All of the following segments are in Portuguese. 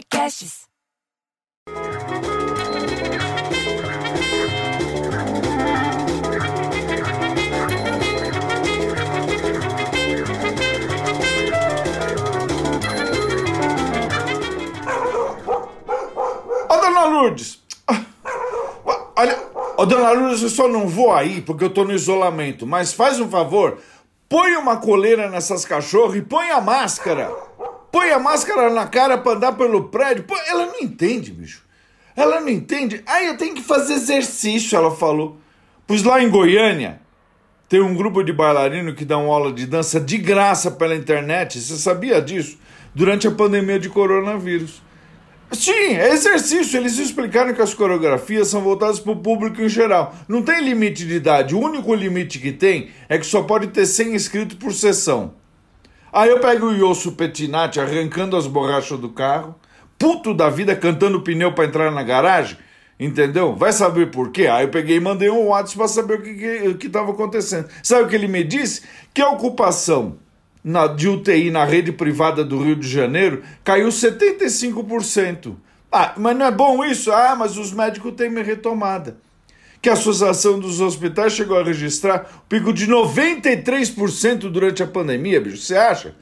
Podcasts. Ô, dona Lourdes! Olha, ô, dona Lourdes, eu só não vou aí porque eu tô no isolamento, mas faz um favor, põe uma coleira nessas cachorras e põe a máscara. Põe a máscara na cara pra andar pelo prédio. Pô, ela não entende, bicho. Ela não entende. Aí eu tenho que fazer exercício, ela falou. Pois lá em Goiânia tem um grupo de bailarino que dão aula de dança de graça pela internet. Você sabia disso? Durante a pandemia de coronavírus. Sim, é exercício. Eles explicaram que as coreografias são voltadas para o público em geral. Não tem limite de idade. O único limite que tem é que só pode ter 100 inscritos por sessão. Aí eu pego o Yosso Petinati arrancando as borrachas do carro, puto da vida cantando pneu para entrar na garagem, entendeu? Vai saber por quê? Aí eu peguei e mandei um WhatsApp para saber o que, que, o que tava acontecendo. Sabe o que ele me disse? Que a ocupação na, de UTI na rede privada do Rio de Janeiro caiu 75%. Ah, mas não é bom isso? Ah, mas os médicos têm retomada. Que a Associação dos Hospitais chegou a registrar um pico de 93% durante a pandemia, bicho. Você acha?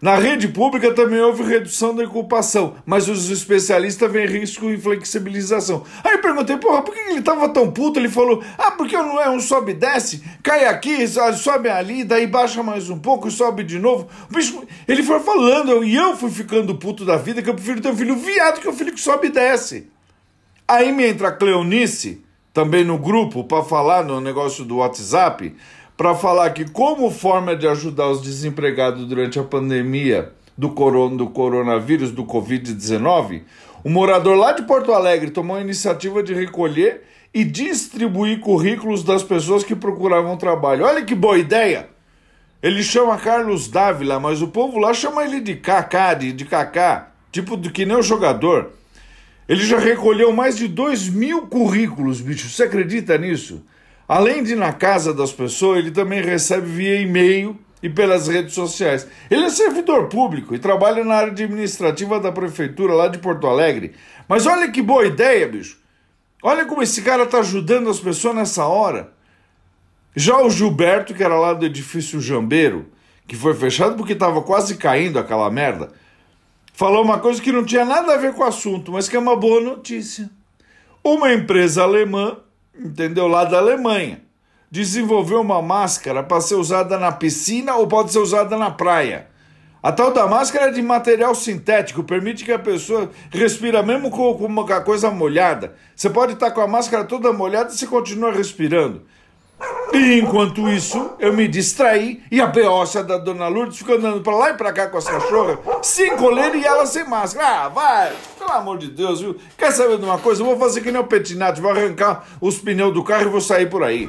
Na rede pública também houve redução da ocupação, mas os especialistas veem risco e flexibilização. Aí eu perguntei, porra, por que ele tava tão puto? Ele falou, ah, porque não é um sobe e desce, cai aqui, sobe ali, daí baixa mais um pouco e sobe de novo. Bicho, ele foi falando, e eu fui ficando puto da vida, que eu prefiro ter um filho viado que um filho que sobe e desce. Aí me entra a Cleonice, também no grupo, para falar no negócio do WhatsApp, para falar que, como forma de ajudar os desempregados durante a pandemia do, coron do coronavírus, do Covid-19, o morador lá de Porto Alegre tomou a iniciativa de recolher e distribuir currículos das pessoas que procuravam trabalho. Olha que boa ideia! Ele chama Carlos Dávila, mas o povo lá chama ele de Kaká, de, de Kaká, tipo do que nem o jogador. Ele já recolheu mais de 2 mil currículos, bicho. Você acredita nisso? Além de na casa das pessoas, ele também recebe via e-mail e pelas redes sociais. Ele é servidor público e trabalha na área administrativa da prefeitura lá de Porto Alegre. Mas olha que boa ideia, bicho. Olha como esse cara está ajudando as pessoas nessa hora. Já o Gilberto, que era lá do edifício Jambeiro, que foi fechado porque estava quase caindo aquela merda, falou uma coisa que não tinha nada a ver com o assunto, mas que é uma boa notícia. Uma empresa alemã entendeu? Lá da Alemanha. Desenvolveu uma máscara para ser usada na piscina ou pode ser usada na praia. A tal da máscara é de material sintético, permite que a pessoa respira mesmo com, com uma coisa molhada. Você pode estar com a máscara toda molhada e você continua respirando. E enquanto isso, eu me distraí e a beócia da dona Lourdes ficou andando pra lá e pra cá com as cachorras, sem coleira e ela sem máscara. Ah, vai! Pelo amor de Deus, viu? Quer saber de uma coisa? Eu vou fazer que nem o Petinati, vou arrancar os pneus do carro e vou sair por aí.